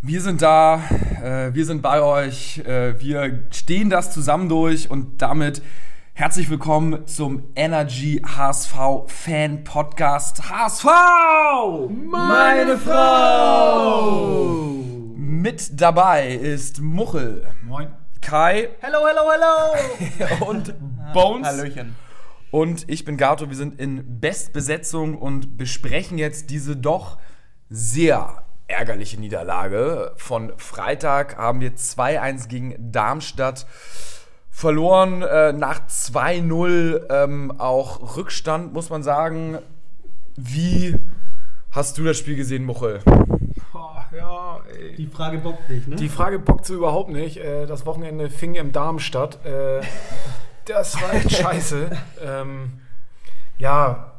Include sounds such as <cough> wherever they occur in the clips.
Wir sind da, äh, wir sind bei euch, äh, wir stehen das zusammen durch und damit herzlich willkommen zum Energy HSV Fan Podcast HSV! Meine Frau! Mit dabei ist Muchel, Moin. Kai Hello, hello, hello! <laughs> und Bones. Hallöchen. Und ich bin Gato, wir sind in Bestbesetzung und besprechen jetzt diese doch sehr ärgerliche Niederlage. Von Freitag haben wir 2-1 gegen Darmstadt verloren, äh, nach 2-0 ähm, auch Rückstand, muss man sagen. Wie hast du das Spiel gesehen, Muchel? Ja, ey. Die Frage bockt nicht, ne? Die Frage bockt so überhaupt nicht. Äh, Das Wochenende fing im Darmstadt. Äh, Das war echt <laughs> scheiße. Ähm, Ja,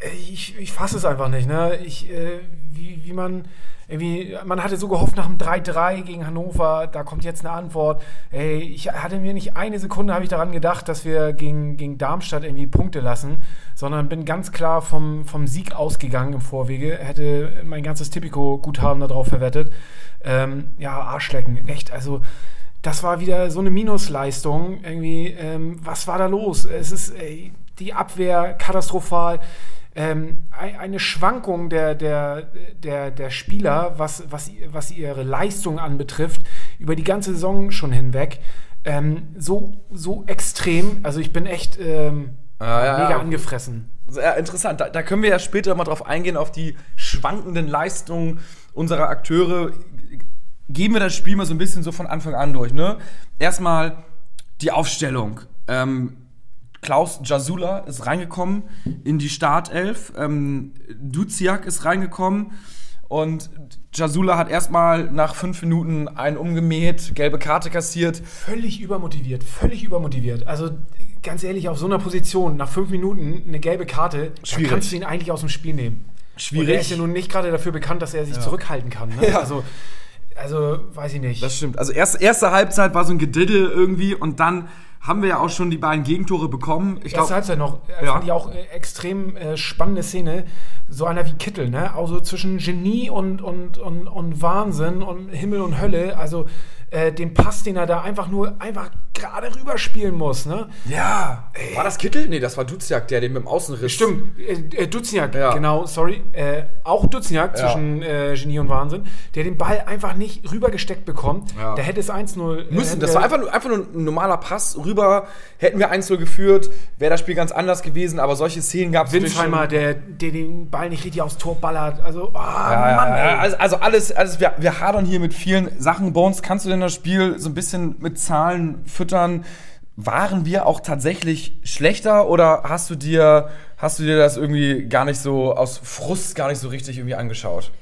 äh, ich, ich fasse es einfach nicht. Ne? Ich, äh, wie, wie man irgendwie, man hatte so gehofft nach dem 3-3 gegen Hannover, da kommt jetzt eine Antwort. Ey, ich hatte mir nicht eine Sekunde habe ich daran gedacht, dass wir gegen, gegen Darmstadt irgendwie Punkte lassen, sondern bin ganz klar vom, vom Sieg ausgegangen im Vorwege, hätte mein ganzes Tipico-Guthaben darauf verwettet. Ähm, ja, Arschlecken, echt, also das war wieder so eine Minusleistung. Irgendwie, ähm, was war da los? Es ist ey, die Abwehr katastrophal. Ähm, ein- eine Schwankung der, der, der, der Spieler, was, was, was ihre Leistung anbetrifft, über die ganze Saison schon hinweg. Ähm, so, so extrem. Also ich bin echt ähm, Ah, ja, mega ja. angefressen. Sehr interessant. Da, da können wir ja später mal drauf eingehen, auf die schwankenden Leistungen unserer Akteure. Gehen wir das Spiel mal so ein bisschen so von Anfang an durch. Ne? Erstmal die Aufstellung. Ähm, Klaus Jasula ist reingekommen in die Startelf. Ähm, Duziak ist reingekommen. Und Jasula hat erstmal nach fünf Minuten einen umgemäht, gelbe Karte kassiert. Völlig übermotiviert, völlig übermotiviert. Also ganz ehrlich, auf so einer Position, nach fünf Minuten eine gelbe Karte, da Schwierig. kannst du ihn eigentlich aus dem Spiel nehmen. Schwierig. Und er ist ja nun nicht gerade dafür bekannt, dass er sich zurückhalten kann. Ne? <laughs> Ja. Also, also, weiß ich nicht. Das stimmt. Also erste, erste Halbzeit war so ein Gediddel irgendwie und dann haben wir ja auch schon die beiden Gegentore bekommen. Ich glaube, Halbzeit noch, Ja. fand ich auch äh, extrem äh, spannende Szene. So einer wie Kittel, ne? Also zwischen Genie und, und, und, und Wahnsinn und Himmel und Hölle. Also äh, den Pass, den er da einfach nur einfach gerade rüberspielen muss, ne? ja. War das Kittel? Nee, das war Duziak, der den mit dem Außenriss. Stimmt, äh, äh, Duziak, Ja. genau, sorry. Äh, auch Duziak Ja. zwischen äh, Genie und Wahnsinn, der den Ball einfach nicht rübergesteckt bekommt. Ja. Da hätte es 1-0 äh, Müssen. Das war einfach nur, einfach nur ein normaler Pass rüber. Hätten wir 1-0 geführt, wäre das Spiel ganz anders gewesen. Aber solche Szenen gab es Winsheimer, der, der den Ball nicht richtig aufs Tor ballert. Also, oh, Mann, ey. also, also alles, alles wir, wir hadern hier mit vielen Sachen. Bones, kannst du denn das Spiel so ein bisschen mit Zahlen füttern? Waren wir auch tatsächlich schlechter oder hast du dir, hast du dir das irgendwie gar nicht so aus Frust gar nicht so richtig irgendwie angeschaut?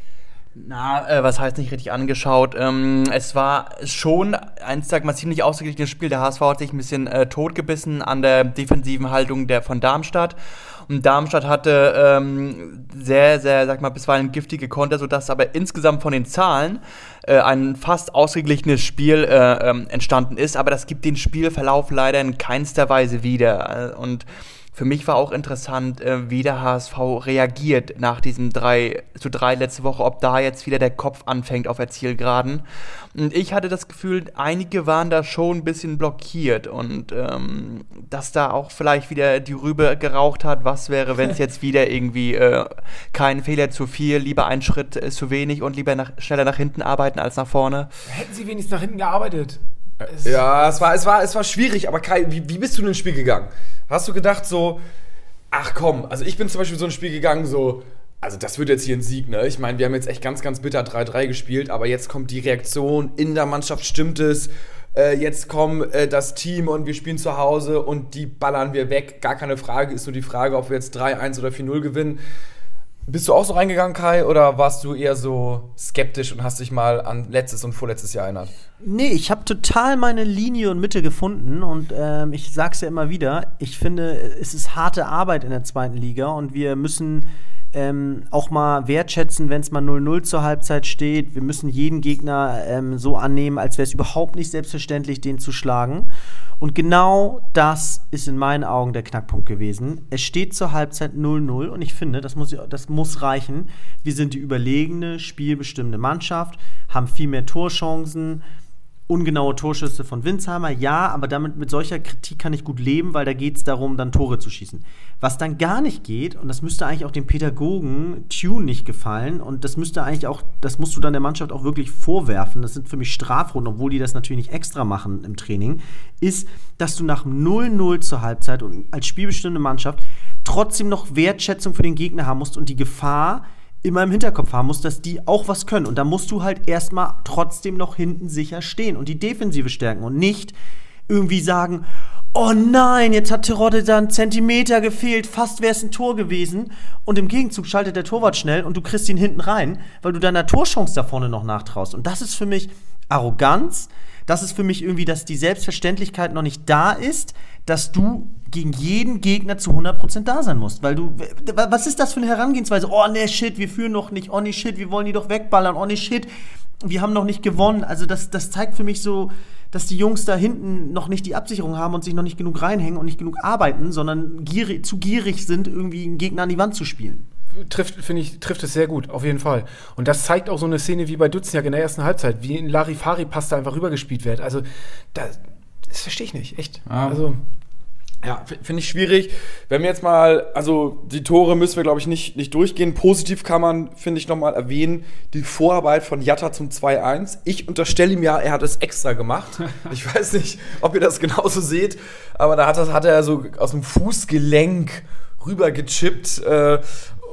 Na, äh, was heißt nicht richtig angeschaut? Ähm, es war schon ein, sag mal, ziemlich ausgeglichenes Spiel. Der HSV hat sich ein bisschen äh, totgebissen an der defensiven Haltung der von Darmstadt. Und Darmstadt hatte ähm, sehr, sehr, sag mal, bisweilen giftige Konter, sodass aber insgesamt von den Zahlen äh, ein fast ausgeglichenes Spiel äh, ähm, entstanden ist. Aber das gibt den Spielverlauf leider in keinster Weise wieder. Äh, Und für mich war auch interessant, äh, wie der HSV reagiert nach diesem 3 zu 3 letzte Woche, ob da jetzt wieder der Kopf anfängt auf der Zielgeraden. Und ich hatte das Gefühl, einige waren da schon ein bisschen blockiert und ähm, dass da auch vielleicht wieder die Rübe geraucht hat, was wäre, wenn es jetzt wieder irgendwie äh, kein Fehler zu viel, lieber ein Schritt äh, zu wenig und lieber nach, schneller nach hinten arbeiten als nach vorne. Hätten sie wenigstens nach hinten gearbeitet. Es- Ja, es war, es war, es war schwierig, aber Kai, wie, wie bist du in das Spiel gegangen? Hast du gedacht so, ach komm, also ich bin zum Beispiel so ein Spiel gegangen, so, also das wird jetzt hier ein Sieg, ne? Ich meine, wir haben jetzt echt ganz, ganz bitter 3-3 gespielt, aber jetzt kommt die Reaktion, in der Mannschaft stimmt es, äh, jetzt kommt äh, das Team und wir spielen zu Hause und die ballern wir weg. Gar keine Frage, ist nur die Frage, ob wir jetzt 3-1 oder 4-0 gewinnen. Bist du auch so reingegangen, Kai, oder warst du eher so skeptisch und hast dich mal an letztes und vorletztes Jahr erinnert? Nee, ich habe total meine Linie und Mitte gefunden und ähm, ich sag's ja immer wieder, ich finde, es ist harte Arbeit in der zweiten Liga und wir müssen ähm, auch mal wertschätzen, wenn es mal 0-0 zur Halbzeit steht. Wir müssen jeden Gegner ähm, so annehmen, als wäre es überhaupt nicht selbstverständlich, den zu schlagen. Und genau das ist in meinen Augen der Knackpunkt gewesen. Es steht zur Halbzeit 0-0 und ich finde, das muss, das muss reichen. Wir sind die überlegene, spielbestimmende Mannschaft, haben viel mehr Torchancen, ungenaue Torschüsse von Winsheimer, ja, aber damit mit solcher Kritik kann ich gut leben, weil da geht es darum, dann Tore zu schießen. Was dann gar nicht geht, und das müsste eigentlich auch dem Pädagogen Tune nicht gefallen, und das müsste eigentlich auch, das musst du dann der Mannschaft auch wirklich vorwerfen, das sind für mich Strafrunden, obwohl die das natürlich nicht extra machen im Training, ist, dass du nach 0-0 zur Halbzeit und als spielbestimmte Mannschaft trotzdem noch Wertschätzung für den Gegner haben musst und die Gefahr, immer im Hinterkopf haben musst, dass die auch was können. Und da musst du halt erstmal trotzdem noch hinten sicher stehen und die Defensive stärken und nicht irgendwie sagen, oh nein, jetzt hat Terodde da einen Zentimeter gefehlt, fast wäre es ein Tor gewesen. Und im Gegenzug schaltet der Torwart schnell und du kriegst ihn hinten rein, weil du deiner Torchance da vorne noch nachtraust. Und das ist für mich Arroganz. Das ist für mich irgendwie, dass die Selbstverständlichkeit noch nicht da ist, dass du gegen jeden Gegner zu 100% da sein musst. Weil du, was ist das für eine Herangehensweise? Oh, ne, shit, wir führen noch nicht. Oh, ne, shit, wir wollen die doch wegballern. Oh, ne, shit, wir haben noch nicht gewonnen. Also, das, das zeigt für mich so, dass die Jungs da hinten noch nicht die Absicherung haben und sich noch nicht genug reinhängen und nicht genug arbeiten, sondern gierig, zu gierig sind, irgendwie einen Gegner an die Wand zu spielen trifft, finde ich, trifft es sehr gut, auf jeden Fall. Und das zeigt auch so eine Szene wie bei Dutzjak in der ersten Halbzeit, wie in Larifari-Pass da einfach rübergespielt wird. Also, das, das verstehe ich nicht, echt. Ja. Also, Ja, finde ich schwierig. Wenn wir jetzt mal, also die Tore müssen wir, glaube ich, nicht, nicht durchgehen. Positiv kann man, finde ich, nochmal erwähnen, die Vorarbeit von Jatta zum 2-1. Ich unterstelle ihm ja, er hat es extra gemacht. <laughs> Ich weiß nicht, ob ihr das genauso seht, aber da hat, das, hat er so aus dem Fußgelenk rübergechippt äh,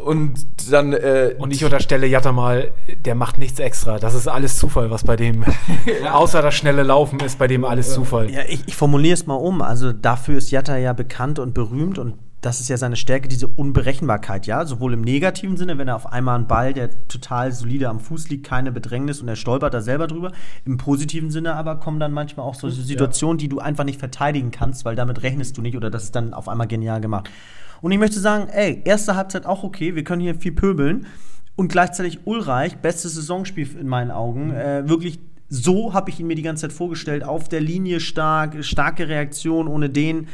und dann äh, und ich unterstelle Jatta mal, der macht nichts extra. Das ist alles Zufall, was bei dem, <laughs> <laughs> außer das schnelle Laufen ist bei dem alles Zufall. Ja, ich, ich formuliere es mal um. Also dafür ist Jatta ja bekannt und berühmt und das ist ja seine Stärke, diese Unberechenbarkeit, ja. Sowohl im negativen Sinne, wenn er auf einmal einen Ball, der total solide am Fuß liegt, keine Bedrängnis und er stolpert da selber drüber. Im positiven Sinne aber kommen dann manchmal auch so Situationen, die du einfach nicht verteidigen kannst, weil damit rechnest du nicht oder das ist dann auf einmal genial gemacht. Und ich möchte sagen, ey, erste Halbzeit auch okay, wir können hier viel pöbeln. Und gleichzeitig Ulreich, bestes Saisonspiel in meinen Augen. Äh, wirklich, so habe ich ihn mir die ganze Zeit vorgestellt. Auf der Linie stark, starke Reaktion, ohne den,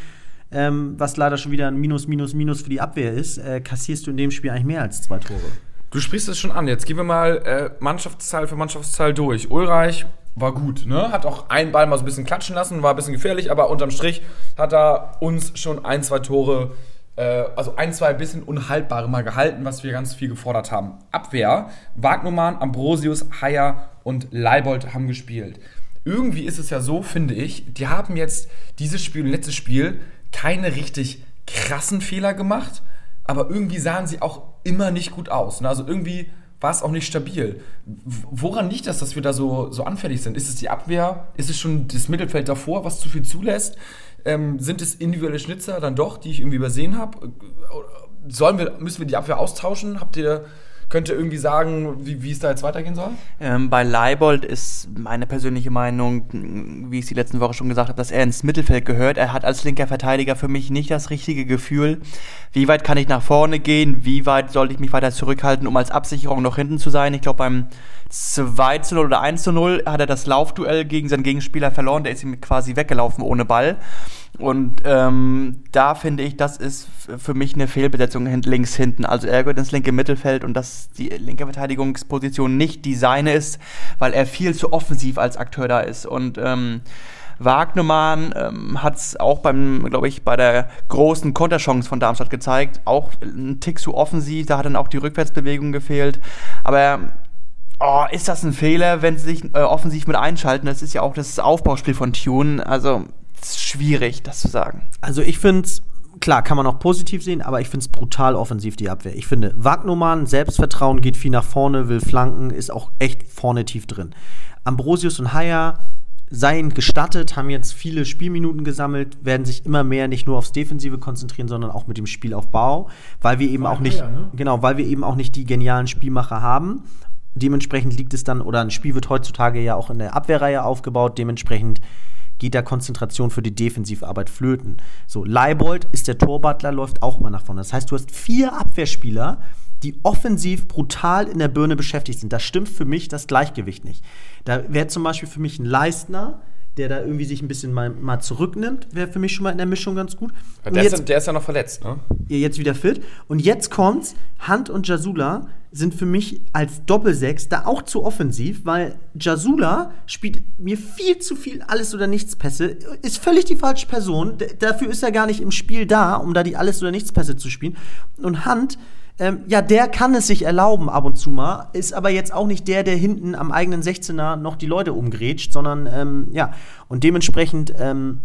ähm, was leider schon wieder ein Minus, Minus, Minus für die Abwehr ist, äh, kassierst du in dem Spiel eigentlich mehr als zwei Tore. Du sprichst es schon an. Jetzt gehen wir mal äh, Mannschaftszahl für Mannschaftszahl durch. Ulreich war gut, ne? Hat auch einen Ball mal so ein bisschen klatschen lassen, war ein bisschen gefährlich, aber unterm Strich hat er uns schon ein, zwei Tore, also ein, zwei bisschen unhaltbare mal gehalten, was wir ganz viel gefordert haben. Abwehr, Wagnumann, Ambrosius, Haier und Leibold haben gespielt. Irgendwie ist es ja so, finde ich, die haben jetzt dieses Spiel und letztes Spiel keine richtig krassen Fehler gemacht, aber irgendwie sahen sie auch immer nicht gut aus. Ne? Also irgendwie war es auch nicht stabil. Woran liegt das, dass wir da so, so anfällig sind? Ist es die Abwehr? Ist es schon das Mittelfeld davor, was zu viel zulässt? Ähm, sind es individuelle Schnitzer dann doch, die ich irgendwie übersehen habe? Sollen wir, müssen wir die Abwehr austauschen? Habt ihr, könnt ihr irgendwie sagen, wie, wie es da jetzt weitergehen soll? Ähm, bei Leibold ist meine persönliche Meinung, wie ich es die letzten Woche schon gesagt habe, dass er ins Mittelfeld gehört. Er hat als linker Verteidiger für mich nicht das richtige Gefühl. Wie weit kann ich nach vorne gehen? Wie weit sollte ich mich weiter zurückhalten, um als Absicherung noch hinten zu sein? Ich glaube, beim 2 zu 0 oder 1 zu 0 hat er das Laufduell gegen seinen Gegenspieler verloren. Der ist ihm quasi weggelaufen ohne Ball. Und ähm, da finde ich, das ist für mich eine Fehlbesetzung hin, links hinten. Also er gehört ins linke Mittelfeld und dass die linke Verteidigungsposition nicht die seine ist, weil er viel zu offensiv als Akteur da ist. Und ähm, Wagnermann ähm, hat es auch beim, glaube ich, bei der großen Konterchance von Darmstadt gezeigt. Auch ein Tick zu offensiv, da hat dann auch die Rückwärtsbewegung gefehlt. Aber Oh, ist das ein Fehler, wenn sie sich äh, offensiv mit einschalten? Das ist ja auch das Aufbauspiel von Tune. Also, schwierig, das zu sagen. Also ich finde es, klar, kann man auch positiv sehen, aber ich finde es brutal offensiv, die Abwehr. Ich finde, Wagnumann, Selbstvertrauen, geht viel nach vorne, will flanken, ist auch echt vorne tief drin. Ambrosius und Haier seien gestattet, haben jetzt viele Spielminuten gesammelt, werden sich immer mehr nicht nur aufs Defensive konzentrieren, sondern auch mit dem Spielaufbau, weil wir eben auch nicht, Haier, ne? genau, weil wir eben auch nicht die genialen Spielmacher haben. Dementsprechend liegt es dann, oder ein Spiel wird heutzutage ja auch in der Abwehrreihe aufgebaut, dementsprechend geht da Konzentration für die Defensivarbeit flöten. So, Leibold ist der Torbutler, läuft auch immer nach vorne. Das heißt, du hast vier Abwehrspieler, die offensiv brutal in der Birne beschäftigt sind. Das stimmt für mich das Gleichgewicht nicht. Da wäre zum Beispiel für mich ein Leistner, der da irgendwie sich ein bisschen mal, mal zurücknimmt, wäre für mich schon mal in der Mischung ganz gut. Der, jetzt, ist, der ist ja noch verletzt, ne? ihr jetzt wieder fit. Und jetzt kommt's, Hunt und Jasula sind für mich als Doppelsechs da auch zu offensiv, weil Jasula spielt mir viel zu viel alles oder nichts Pässe, ist völlig die falsche Person. Dafür ist er gar nicht im Spiel da, um da die alles oder nichts Pässe zu spielen. Und Hunt ähm, ja, der kann es sich erlauben ab und zu mal, ist aber jetzt auch nicht der, der hinten am eigenen 16er noch die Leute umgrätscht, sondern ähm, ja, und dementsprechend ähm,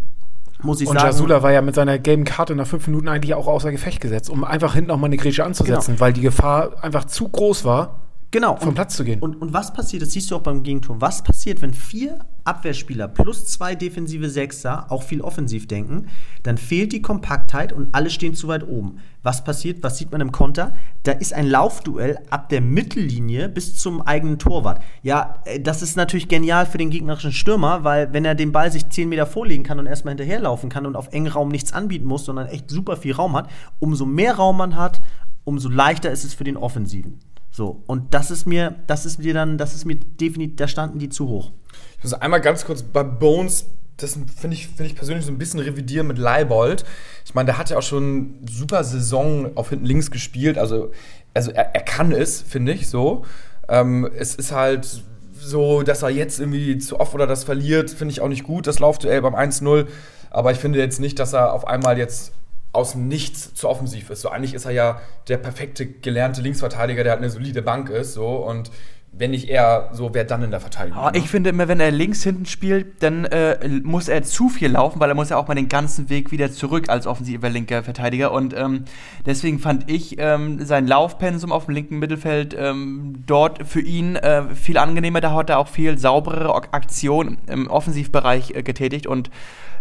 muss ich Und sagen. Jasula war ja mit seiner gelben Karte nach fünf Minuten eigentlich auch außer Gefecht gesetzt, um einfach hinten auch mal eine Grätsche anzusetzen, Genau. weil die Gefahr einfach zu groß war, genau, vom und- Platz zu gehen. Und, und was passiert, das siehst du auch beim Gegentor, was passiert, wenn vier Abwehrspieler plus zwei defensive Sechser auch viel offensiv denken, dann fehlt die Kompaktheit und alle stehen zu weit oben. Was passiert, was sieht man im Konter? Da ist ein Laufduell ab der Mittellinie bis zum eigenen Torwart. Ja, äh, das ist natürlich genial für den gegnerischen Stürmer, weil wenn er den Ball sich 10 Meter vorlegen kann und erstmal hinterherlaufen kann und auf engen Raum nichts anbieten muss, sondern echt super viel Raum hat, umso mehr Raum man hat, umso leichter ist es für den Offensiven. So, und das ist mir, das ist mir dann, das ist mir definitiv, da standen die zu hoch. Ich muss einmal ganz kurz bei Bones, das finde ich, find ich persönlich so ein bisschen revidieren mit Leibold. Ich meine, der hat ja auch schon super Saison auf hinten links gespielt. Also, also er, er kann es, finde ich, so. Ähm, es ist halt so, dass er jetzt irgendwie zu oft oder das verliert, finde ich auch nicht gut, das Laufduell beim 1-0. Aber ich finde jetzt nicht, dass er auf einmal jetzt aus dem Nichts zu offensiv ist. So eigentlich ist er ja der perfekte gelernte Linksverteidiger, der halt eine solide Bank ist. So und wenn nicht er, so wer dann in der Verteidigung? Ne? ich finde immer, wenn er links hinten spielt, dann äh, muss er zu viel laufen, weil er muss ja auch mal den ganzen Weg wieder zurück als offensiver linker Verteidiger. Und ähm, deswegen fand ich ähm, sein Laufpensum auf dem linken Mittelfeld ähm, dort für ihn äh, viel angenehmer. Da hat er auch viel sauberere Ok- Aktion im Offensivbereich äh, getätigt und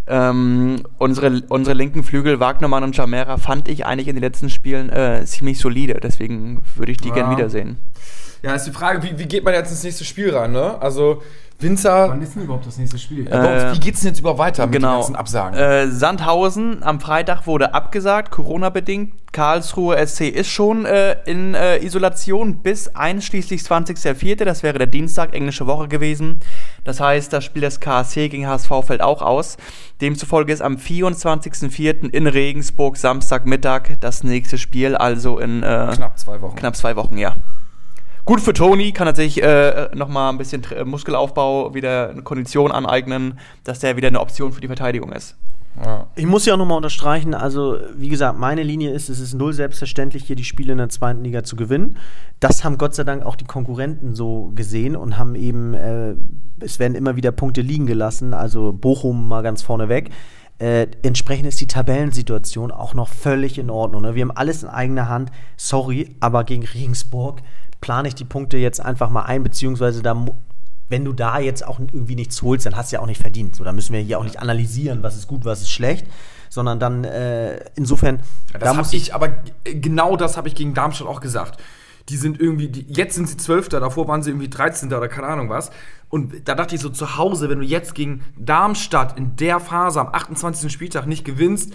ähm, unsere, unsere linken Flügel, Wagnermann und Jamera, fand ich eigentlich in den letzten Spielen äh, ziemlich solide. Deswegen würde ich die Ja. gern wiedersehen. Ja, ist die Frage, wie, wie geht man jetzt ins nächste Spiel ran, ne? Also, Winzer, ist denn überhaupt das nächste Spiel? äh, wie geht's denn jetzt über weiter mit den Genau. ganzen Absagen? Äh, Sandhausen am Freitag wurde abgesagt, Corona-bedingt. Karlsruhe SC ist schon äh, in äh, Isolation bis einschließlich 20.04. Das wäre der Dienstag, englische Woche gewesen. Das heißt, das Spiel des KSC gegen HSV fällt auch aus. Demzufolge ist am 24.04. in Regensburg Samstagmittag das nächste Spiel, also in äh, Knapp zwei Wochen. knapp zwei Wochen, ja. Gut für Toni, kann er sich äh, nochmal ein bisschen Tra- Muskelaufbau, wieder eine Kondition aneignen, dass der wieder eine Option für die Verteidigung ist. Ja. Ich muss ja auch nochmal unterstreichen, also wie gesagt, meine Linie ist, es ist null selbstverständlich, hier die Spiele in der zweiten Liga zu gewinnen. Das haben Gott sei Dank auch die Konkurrenten so gesehen und haben eben, äh, es werden immer wieder Punkte liegen gelassen, also Bochum mal ganz vorne weg. Äh, entsprechend ist die Tabellensituation auch noch völlig in Ordnung. Ne? Wir haben alles in eigener Hand. Sorry, aber gegen Regensburg plane ich die Punkte jetzt einfach mal ein, beziehungsweise da wenn du da jetzt auch irgendwie nichts holst, dann hast du ja auch nicht verdient. So, da müssen wir hier auch nicht analysieren, was ist gut, was ist schlecht, sondern dann äh, insofern. Ja, da das muss habe ich, aber g- genau das habe ich gegen Darmstadt auch gesagt. Die sind irgendwie, die, jetzt sind sie Zwölfter, davor waren sie irgendwie 13. oder keine Ahnung was. Und da dachte ich so zu Hause, wenn du jetzt gegen Darmstadt in der Phase am 28. Spieltag nicht gewinnst,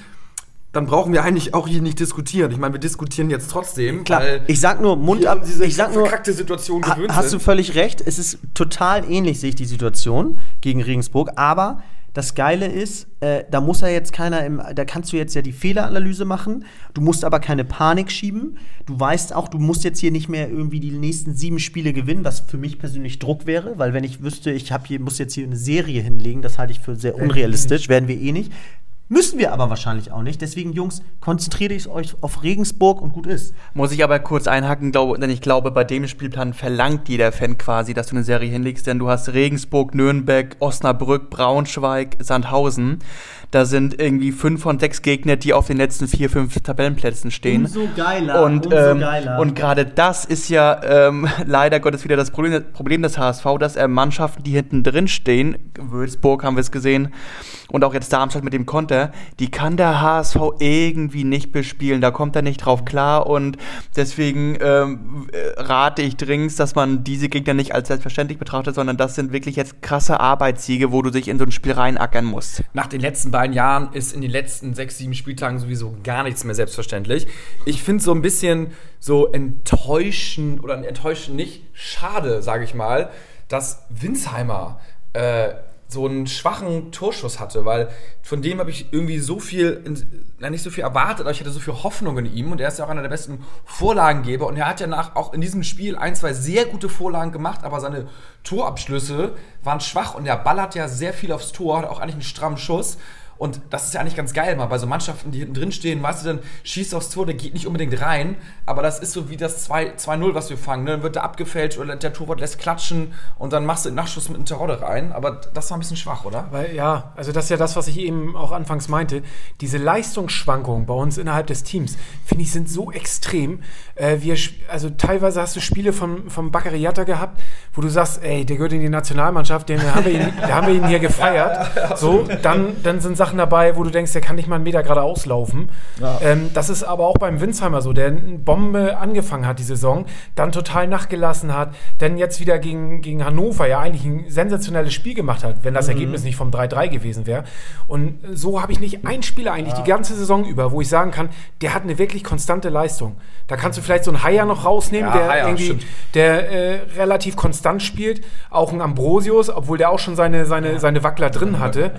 dann brauchen wir eigentlich auch hier nicht diskutieren. Ich meine, wir diskutieren jetzt trotzdem. Klar, ich sag nur Mund ab. diese Ich sag nur, verkackte Situation ha, gewöhnt hast du sind. völlig recht. Es ist total ähnlich, sehe ich die Situation gegen Regensburg. Aber das Geile ist, äh, da muss ja jetzt keiner im, da kannst du jetzt ja die Fehleranalyse machen. Du musst aber keine Panik schieben. Du weißt auch, du musst jetzt hier nicht mehr irgendwie die nächsten sieben Spiele gewinnen, was für mich persönlich Druck wäre, weil wenn ich wüsste, ich habe hier muss jetzt hier eine Serie hinlegen, das halte ich für sehr unrealistisch. Werden wir eh nicht. Müssen wir aber wahrscheinlich auch nicht. Deswegen, Jungs, konzentriert euch auf Regensburg und gut ist. Muss ich aber kurz einhaken, glaube, denn ich glaube, bei dem Spielplan verlangt jeder Fan quasi, dass du eine Serie hinlegst, denn du hast Regensburg, Nürnberg, Osnabrück, Braunschweig, Sandhausen. Da sind irgendwie fünf von sechs Gegner, die auf den letzten vier, fünf Tabellenplätzen stehen. Umso geiler, Und, umso ähm, geiler. und gerade das ist ja ähm, <laughs> leider Gottes wieder das Problem, Problem des HSV, dass er Mannschaften, die hinten drin stehen, Würzburg haben wir es gesehen, und auch jetzt Darmstadt mit dem Konter, die kann der HSV irgendwie nicht bespielen. Da kommt er nicht drauf klar und deswegen ähm, äh, rate ich dringend, dass man diese Gegner nicht als selbstverständlich betrachtet, sondern das sind wirklich jetzt krasse Arbeitssiege, wo du dich in so ein Spiel reinackern musst. Nach den letzten beiden Jahren ist in den letzten sechs, sieben Spieltagen sowieso gar nichts mehr selbstverständlich. Ich finde so ein bisschen so enttäuschend oder enttäuschend nicht, schade, sage ich mal, dass Winsheimer äh, so einen schwachen Torschuss hatte, weil von dem habe ich irgendwie so viel, na nicht so viel erwartet, aber ich hatte so viel Hoffnung in ihm und er ist ja auch einer der besten Vorlagengeber und er hat ja nach, auch in diesem Spiel ein, zwei sehr gute Vorlagen gemacht, aber seine Torabschlüsse waren schwach und er ballert ja sehr viel aufs Tor, hat auch eigentlich einen strammen Schuss und das ist ja eigentlich ganz geil mal bei so Mannschaften, die hinten drin stehen, weißt du, dann schießt aufs Tor, der geht nicht unbedingt rein, aber das ist so wie das 2-0, was wir fangen. Ne? Dann wird der abgefälscht oder der Torwart lässt klatschen und dann machst du den Nachschuss mit einem Terodde rein. Aber das war ein bisschen schwach, oder? Weil, ja, also das ist ja das, was ich eben auch anfangs meinte. Diese Leistungsschwankungen bei uns innerhalb des Teams, finde ich, sind so extrem. Äh, wir, also teilweise hast du Spiele vom, vom Baccariata gehabt, wo du sagst, ey, der gehört in die Nationalmannschaft, den haben wir ihn, haben wir ihn hier gefeiert. <laughs> So, dann, dann sind Sachen dabei, wo du denkst, der kann nicht mal einen Meter gerade auslaufen. Ja. Ähm, das ist aber auch beim Winsheimer so, der eine Bombe angefangen hat die Saison, dann total nachgelassen hat, dann jetzt wieder gegen, gegen Hannover ja eigentlich ein sensationelles Spiel gemacht hat, wenn das mhm. Ergebnis nicht vom 3-3 gewesen wäre. Und so habe ich nicht einen Spieler eigentlich ja. die ganze Saison über, wo ich sagen kann, der hat eine wirklich konstante Leistung. Da kannst du vielleicht so einen Haier noch rausnehmen, ja, der Haier, irgendwie, der äh, relativ konstant spielt. Auch ein Ambrosius, obwohl der auch schon seine, seine, seine Wackler drin hatte.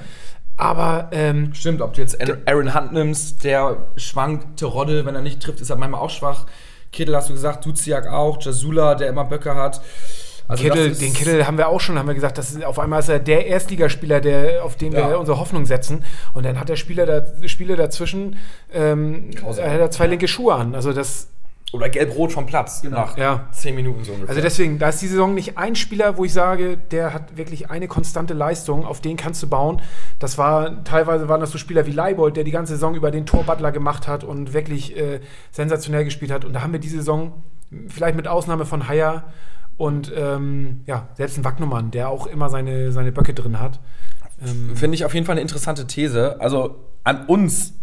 Aber ähm, stimmt, ob du jetzt Aaron Hunt nimmst, der schwankt, Terodde, wenn er nicht trifft, ist er manchmal auch schwach. Kittel hast du gesagt, Duziak auch, Jasula, der immer Böcke hat. Also Kittel, den Kittel haben wir auch schon, haben wir gesagt, das ist, auf einmal ist er der Erstligaspieler, der, auf den ja. wir unsere Hoffnung setzen. Und dann hat der Spieler da, Spiele dazwischen, ähm, er hat zwei linke Schuhe an. Also das oder gelb-rot vom Platz genau. nach ja. zehn Minuten so ungefähr. Also deswegen, da ist die Saison nicht ein Spieler, wo ich sage, der hat wirklich eine konstante Leistung, auf den kannst du bauen. Das war, teilweise waren das so Spieler wie Leibold, der die ganze Saison über den Torbutler gemacht hat und wirklich äh, sensationell gespielt hat. Und da haben wir diese Saison, vielleicht mit Ausnahme von Haier und ähm, ja, selbst ein Wagnumann, der auch immer seine, seine Böcke drin hat. Ähm, Finde ich auf jeden Fall eine interessante These. Also an uns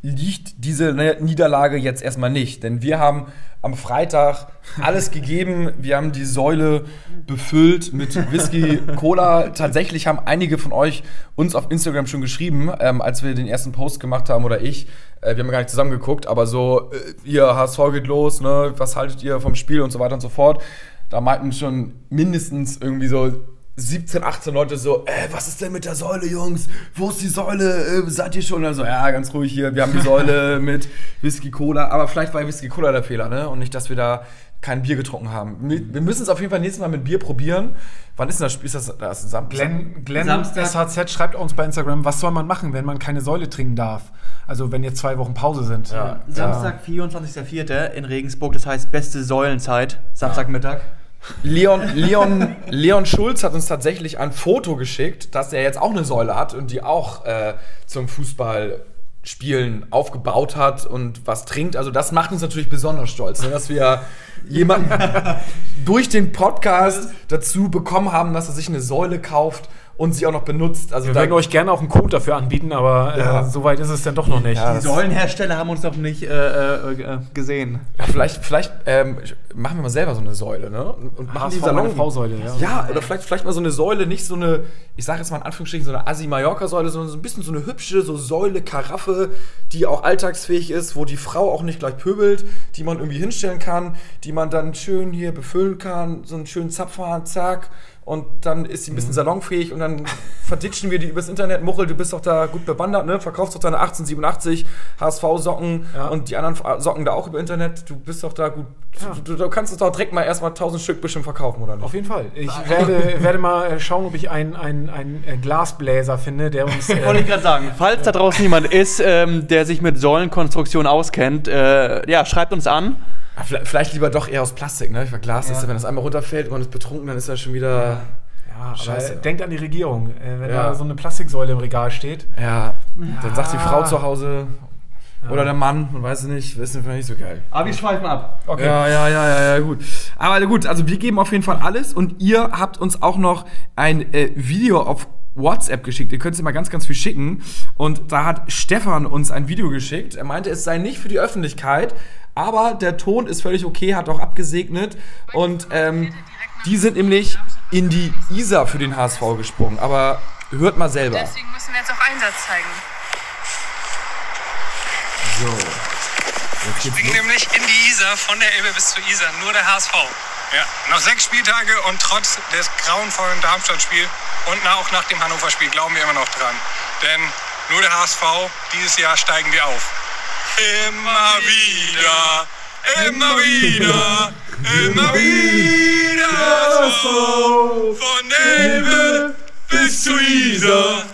liegt diese Niederlage jetzt erstmal nicht. Denn wir haben am Freitag alles <laughs> gegeben. Wir haben die Säule befüllt mit Whisky, Cola. Tatsächlich haben einige von euch uns auf Instagram schon geschrieben, ähm, als wir den ersten Post gemacht haben oder ich. Äh, wir haben gar nicht zusammen geguckt, aber so, äh, ihr HSV geht los, ne? was haltet ihr vom Spiel und so weiter und so fort. Da meinten schon mindestens irgendwie so 17, 18 Leute so, äh, was ist denn mit der Säule, Jungs? Wo ist die Säule? Äh, seid ihr schon? Also, ja, ganz ruhig hier, wir haben die Säule <laughs> mit Whisky Cola. Aber vielleicht war Whisky Cola der Fehler, ne? Und nicht, dass wir da kein Bier getrunken haben. Wir müssen es auf jeden Fall nächstes Mal mit Bier probieren. Wann ist denn das Spiel? Ist das, das ist Sam Glenn, Glenn SHZ schreibt uns bei Instagram, was soll man machen, wenn man keine Säule trinken darf? Also wenn jetzt zwei Wochen Pause sind. Ja. Samstag, 24.04. in Regensburg, das heißt beste Säulenzeit, Samstagmittag. Leon, Leon, Leon Schulz hat uns tatsächlich ein Foto geschickt, dass er jetzt auch eine Säule hat und die auch äh, zum Fußballspielen aufgebaut hat und was trinkt. Also das macht uns natürlich besonders stolz, ne, dass wir jemanden <laughs> durch den Podcast dazu bekommen haben, dass er sich eine Säule kauft und sie auch noch benutzt. Also wir würden euch gerne auch einen Code dafür anbieten, aber äh, ja. äh, so weit ist es dann doch noch nicht. Ja, die Säulenhersteller haben uns noch nicht äh, äh, äh gesehen. Ja, vielleicht vielleicht ähm, machen wir mal selber so eine Säule, ne? Und machen die Salon V-Säule, ja. Ja, oder vielleicht, vielleicht mal so eine Säule, nicht so eine, ich sage jetzt mal in Anführungsstrichen, so eine Assi-Mallorca-Säule, sondern so ein bisschen so eine hübsche, so Säule, Karaffe, die auch alltagsfähig ist, wo die Frau auch nicht gleich pöbelt, die man irgendwie hinstellen kann, die man dann schön hier befüllen kann, so einen schönen Zapfhahn, zack und dann ist sie ein bisschen mhm. salonfähig und dann verditschen wir die übers Internet. Muchel, du bist doch da gut bewandert, ne? Verkaufst doch deine 1887 HSV-Socken ja. und die anderen Socken da auch über Internet. Du bist doch da gut. Ja. Du, du, kannst es doch direkt mal erstmal 1000 Stück bestimmt verkaufen, oder nicht? Auf jeden Fall. Ich werde, werde mal äh, schauen, ob ich einen, einen, einen äh, Glasbläser finde, der uns. <laughs> Äh, Wollte ich gerade sagen. Falls da draußen jemand ist, ähm, der sich mit Säulenkonstruktion auskennt, äh, ja, schreibt uns an. Vielleicht lieber doch eher aus Plastik, ne? Weil Glas ja. ist ja, wenn das einmal runterfällt und man ist betrunken, dann ist das schon wieder. Ja. Ja, Scheiße. aber denkt an die Regierung. Äh, wenn ja. da so eine Plastiksäule im Regal steht. Ja, dann sagt die Frau zu Hause oder der Mann, man weiß es nicht, das ist nicht so geil. Aber wir schweifen ab. Okay. Ja, ja, ja, ja, ja, gut. Aber gut, also wir geben auf jeden Fall alles und ihr habt uns auch noch ein äh, Video auf WhatsApp geschickt. Ihr könnt es immer ganz, ganz viel schicken. Und da hat Stefan uns ein Video geschickt. Er meinte, es sei nicht für die Öffentlichkeit, aber der Ton ist völlig okay, hat auch abgesegnet. Und ähm, die sind nämlich in die Isar für den HSV gesprungen. Aber hört mal selber. Deswegen müssen wir jetzt auch Einsatz zeigen. So. Wir springen nämlich in die Isar von der Elbe bis zur Isar. Nur der HSV. Ja, noch sechs Spieltage und trotz des grauenvollen Darmstadt-Spiels und auch nach dem Hannover-Spiel glauben wir immer noch dran. Denn nur der HSV, dieses Jahr steigen wir auf. Immer wieder, immer wieder, immer wieder HSV. Von Elbe bis zu Isar,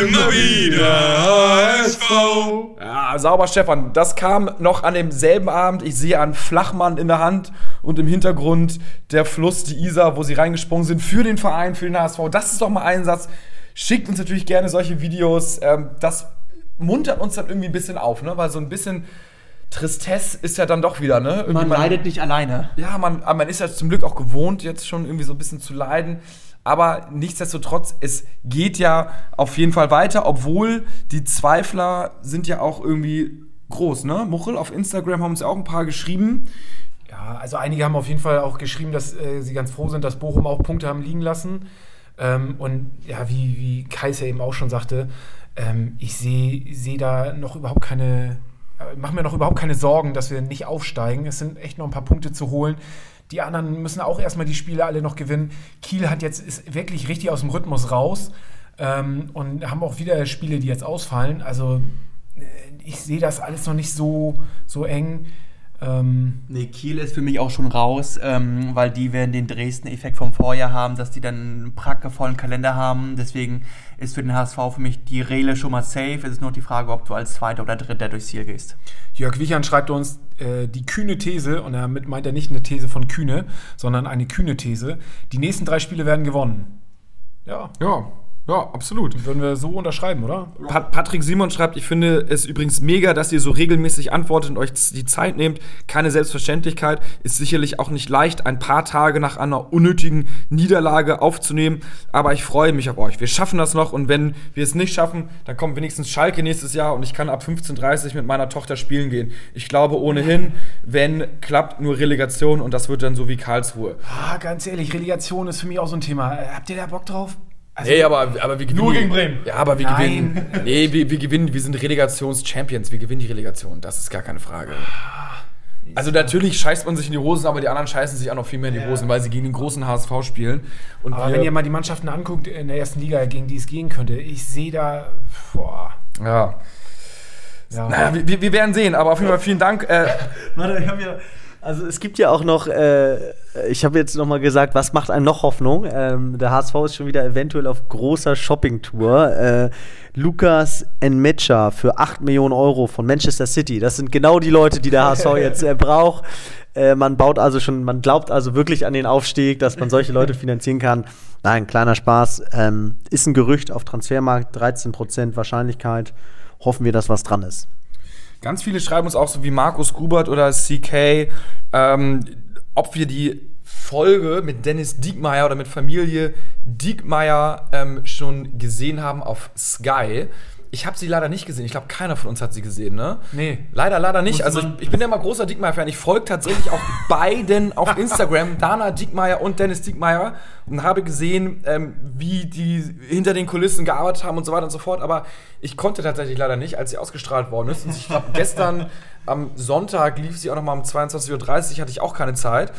immer wieder HSV. Ja, sauber, Stefan. Das kam noch an demselben Abend. Ich sehe einen Flachmann in der Hand und im Hintergrund der Fluss, die Isar, wo sie reingesprungen sind für den Verein, für den HSV. Das ist doch mal ein Satz. Schickt uns natürlich gerne solche Videos. Ähm, das muntert uns dann irgendwie ein bisschen auf, ne? Weil so ein bisschen Tristesse ist ja dann doch wieder, ne? Irgendwie Man leidet nicht alleine. ja, man, man ist ja zum Glück auch gewohnt, jetzt schon irgendwie so ein bisschen zu leiden. Aber nichtsdestotrotz, es geht ja auf jeden Fall weiter, obwohl die Zweifler sind ja auch irgendwie groß, ne? Muchel, auf Instagram haben uns ja auch ein paar geschrieben. Ja, also einige haben auf jeden Fall auch geschrieben, dass äh, sie ganz froh sind, dass Bochum auch Punkte haben liegen lassen. Ähm, und ja, wie, wie Kais ja eben auch schon sagte, ähm, ich sehe seh da noch überhaupt keine, äh, mache mir noch überhaupt keine Sorgen, dass wir nicht aufsteigen. Es sind echt noch ein paar Punkte zu holen. Die anderen müssen auch erstmal die Spiele alle noch gewinnen. Kiel hat jetzt ist wirklich richtig aus dem Rhythmus raus ähm, und haben auch wieder Spiele, die jetzt ausfallen. Also äh, ich sehe das alles noch nicht so, so eng. Ähm, Nee, Kiel ist für mich auch schon raus, ähm, weil die werden den Dresden-Effekt vom Vorjahr haben, dass die dann einen prackevollen Kalender haben. Deswegen ist für den HSV für mich die Rele schon mal safe. Es ist nur die Frage, ob du als Zweiter oder Dritter durchs Ziel gehst. Jörg Wichern schreibt uns äh, die kühne These, und damit meint er nicht eine These von Kühne, sondern eine kühne These. Die nächsten drei Spiele werden gewonnen. Ja, Ja, ja, absolut. würden wir so unterschreiben, oder? Pat Patrick Simon schreibt, ich finde es übrigens mega, dass ihr so regelmäßig antwortet und euch die Zeit nehmt. Keine Selbstverständlichkeit. Ist sicherlich auch nicht leicht, ein paar Tage nach einer unnötigen Niederlage aufzunehmen. Aber ich freue mich auf euch. Wir schaffen das noch und wenn wir es nicht schaffen, dann kommt wenigstens Schalke nächstes Jahr und ich kann ab 15.30 Uhr mit meiner Tochter spielen gehen. Ich glaube ohnehin, wenn klappt, nur Relegation und das wird dann so wie Karlsruhe. Ah, ganz ehrlich, Relegation ist für mich auch so ein Thema. Habt ihr da Bock drauf? Also, Nee, aber, aber wir gewinnen. Nur gegen Bremen. Ja, aber wir Nein. gewinnen. Nee, wir, wir gewinnen. Wir sind Relegations-Champions. Wir gewinnen die Relegation. Das ist gar keine Frage. Also natürlich scheißt man sich in die Hosen, aber die anderen scheißen sich auch noch viel mehr in die Hosen, weil sie gegen den großen HSV spielen. Und aber wenn ihr mal die Mannschaften anguckt in der ersten Liga, gegen die es gehen könnte, ich sehe da. Boah, ja. ja. Naja, wir- wir, werden sehen, aber auf jeden Fall vielen Dank. Äh, <laughs> Warte, ich hab ja, also es gibt ja auch noch, äh, ich habe jetzt noch mal gesagt, was macht einem noch Hoffnung? Ähm, der HSV ist schon wieder eventuell auf großer Shoppingtour. Äh, Lukas Enmecha für 8 Millionen Euro von Manchester City. Das sind genau die Leute, die der HSV <laughs> jetzt äh, braucht. Äh, man baut also schon, man glaubt also wirklich an den Aufstieg, dass man solche Leute finanzieren kann. Nein, kleiner Spaß. Ähm, ist ein Gerücht auf Transfermarkt, 13% Wahrscheinlichkeit. Hoffen wir, dass was dran ist. Ganz viele schreiben uns auch so wie Markus Grubert oder CK, ähm, ob wir die Folge mit Dennis Diekmeyer oder mit Familie Diekmeyer ähm, schon gesehen haben auf Sky. Ich habe sie leider nicht gesehen. Ich glaube, keiner von uns hat sie gesehen, ne? Nee. Leider, leider nicht. Also ich, ich bin ja immer großer Diekmeyer-Fan. Ich folge tatsächlich auch <laughs> beiden auf Instagram, <laughs> Dana Diekmeyer und Dennis Diekmeyer, und habe gesehen, ähm, wie die hinter den Kulissen gearbeitet haben und so weiter und so fort. Aber ich konnte tatsächlich leider nicht, als sie ausgestrahlt worden ist. Und ich glaube, gestern <laughs> am Sonntag lief sie auch noch mal um 22.30 Uhr, hatte ich auch keine Zeit.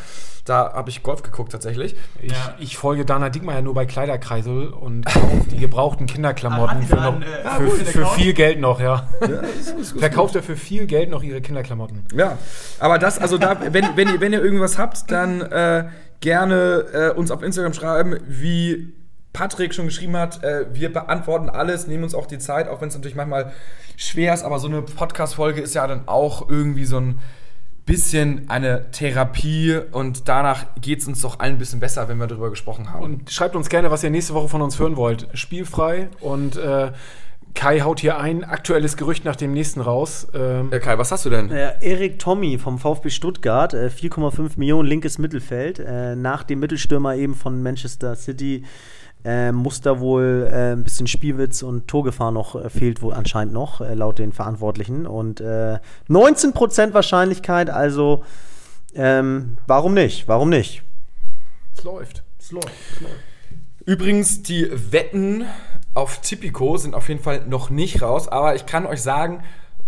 Da habe ich Golf geguckt tatsächlich. Ich, ich folge Dana Dickmeyer nur bei Kleiderkreisel und kaufe die gebrauchten Kinderklamotten für, noch, für, für viel Geld noch, ja. Verkauft er für viel Geld noch ihre Kinderklamotten. Ja, aber das, also da, wenn, wenn, ihr, wenn ihr irgendwas habt, dann äh, gerne äh, uns auf Instagram schreiben, wie Patrick schon geschrieben hat. Äh, wir beantworten alles, nehmen uns auch die Zeit, auch wenn es natürlich manchmal schwer ist, aber so eine Podcast-Folge ist ja dann auch irgendwie so ein bisschen eine Therapie und danach geht es uns doch allen ein bisschen besser, wenn wir darüber gesprochen haben. Und schreibt uns gerne, was ihr nächste Woche von uns hören wollt. Spielfrei und äh, Kai haut hier ein aktuelles Gerücht nach dem nächsten raus. Ähm, äh, Kai, was hast du denn? Äh, Erik Tommy vom VfB Stuttgart, äh, 4,5 Millionen linkes Mittelfeld. Äh, nach dem Mittelstürmer eben von Manchester City äh, muss da wohl äh, ein bisschen Spielwitz und Torgefahr noch äh, fehlt wohl anscheinend noch, äh, laut den Verantwortlichen. Und äh, 19% Wahrscheinlichkeit, also ähm, warum nicht? Warum nicht? es läuft. Es läuft. Es läuft. Übrigens, die Wetten auf Tipico sind auf jeden Fall noch nicht raus, aber ich kann euch sagen,